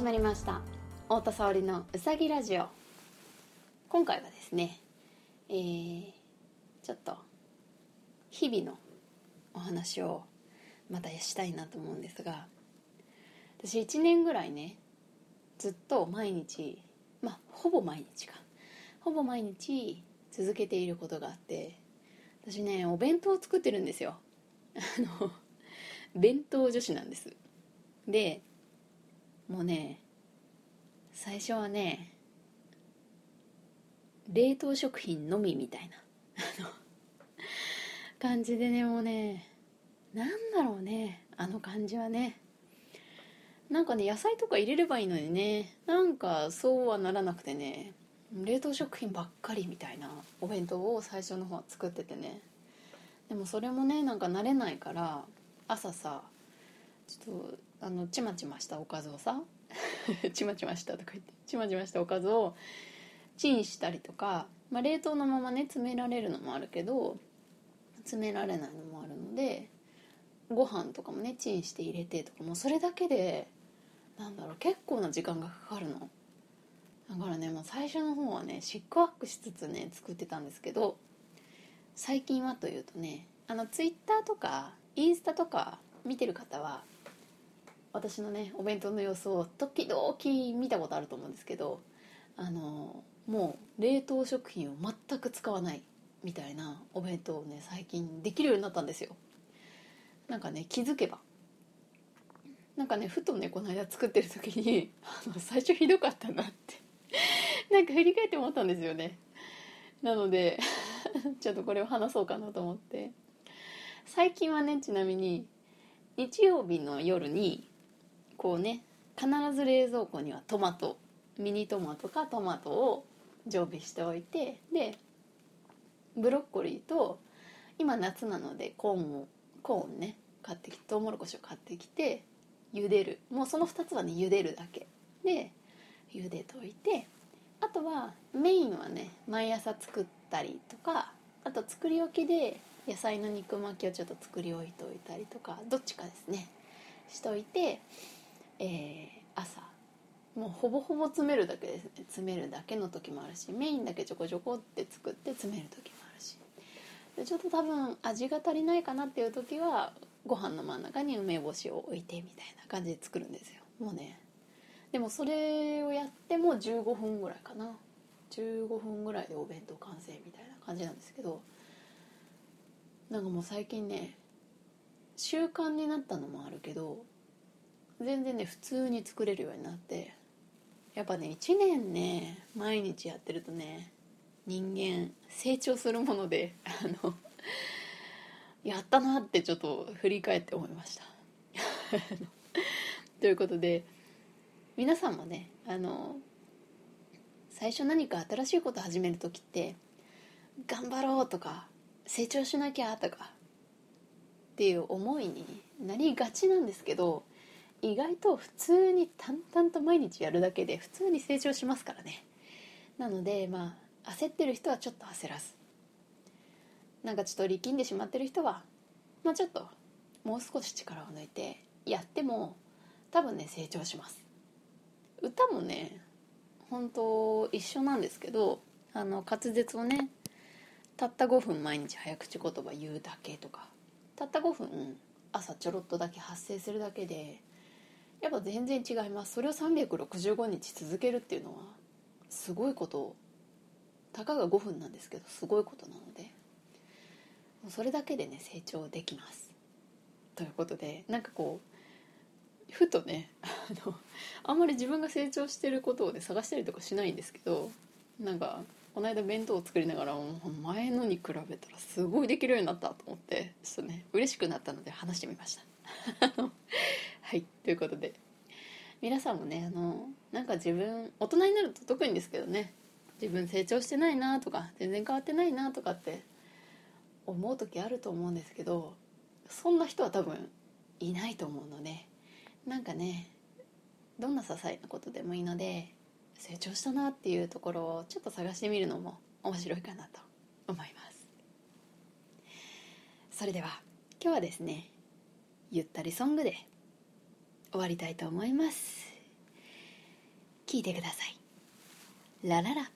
始まりました。太田沙織のうさぎラジオ。今回はですねえー、ちょっと日々のお話をまたしたいなと思うんですが私1年ぐらいねずっと毎日まあほぼ毎日か。ほぼ毎日続けていることがあって私ねお弁当を作ってるんですよ。あの弁当女子なんです。でもうね最初はね冷凍食品のみみたいな感じでねもうねなんだろうねあの感じはね。なんかね野菜とか入れればいいのにねなんかそうはならなくてね冷凍食品ばっかりみたいなお弁当を最初の方は作っててね。でもそれもねなんか慣れないから朝さちょっとあのちまちましたおかずをさ ちまちましたとか言ってちまちましたおかずをチンしたりとか、まあ、冷凍のままね詰められるのもあるけど詰められないのもあるのでご飯とかもねチンして入れてとかもうそれだけでなんだろう結構な時間がかかるの。だからねもう最初の方はねシックワックしつつね作ってたんですけど最近はというとねあのツイッターとかインスタとか見てる方は私のねお弁当の様子を時々見たことあると思うんですけどあのもう冷凍食品を全く使わないみたいなお弁当をね最近できるようになったんですよ。なんかね気づけば。なんかねふとねこの間作ってる時に あの最初ひどかったなって。なんか振り返って思ったんですよね。なので ちょっとこれを話そうかなと思って。最近はねちなみに日曜日の夜にこうね必ず冷蔵庫にはトマトミニトマトかトマトを常備しておいてでブロッコリーと今夏なのでコーンをコーンね買ってきてトウモロコシを買ってきて茹でる。もうその2つはね茹でるだけ。で茹でといてあとはメインはね毎朝作ったりとかあと作り置きで野菜の肉巻きをちょっと作り置いておいたりとかどっちかですねしといてえー、朝。もうほぼほぼ詰めるだけですね。詰めるだけの時もあるしメインだけちょこちょこって作って詰める時もあるし。でちょっと多分味が足りないかなっていう時はご飯の真ん中に梅干しを置いてみたいな感じで作るんですよ。もうね。でもそれをやっても15分ぐらいかな。15分ぐらいでお弁当完成みたいな感じなんですけどなんかもう最近ね習慣になったのもあるけど全然ね普通に作れるようになってやっぱね1年ね毎日やってるとね人間成長するものであのやったなってちょっと振り返って思いました。ということで皆さんもねあの最初何か新しいこと始める時って頑張ろうとか成長しなきゃとかっていう思いになりがちなんですけど意外と普通に淡々と毎日やるだけで普通に成長しますからね。なのでまあ焦ってる人はちょっと焦らず。なんかちょっと力んでしまってる人はまあちょっともう少し力を抜いてやっても多分ね成長します。歌もね本当一緒なんですけどあの滑舌をねたった5分毎日早口言葉言うだけとかたった5分朝ちょろっとだけ発声するだけでやっぱ全然違います。それを365日続けるっていうのはすごいこと。たかが5分なんですけどすごいことなのでそれだけでね成長できます。ということでなんかこうふとねあのあんまり自分が成長してることをね探したりとかしないんですけどなんかこの間弁当を作りながら前のに比べたらすごいできるようになったと思ってちょっとね嬉しくなったので話してみました。はいということで。皆さんもねあのなんか自分大人になると特にですけどね。自分成長してないなとか全然変わってないなとかって思う時あると思うんですけどそんな人は多分いないと思うのでなんかねどんな些細なことでもいいので成長したなっていうところをちょっと探してみるのも面白いかなと思います。それでは今日はですねゆったりソングで終わりたいと思います。聞いてください。ラララ。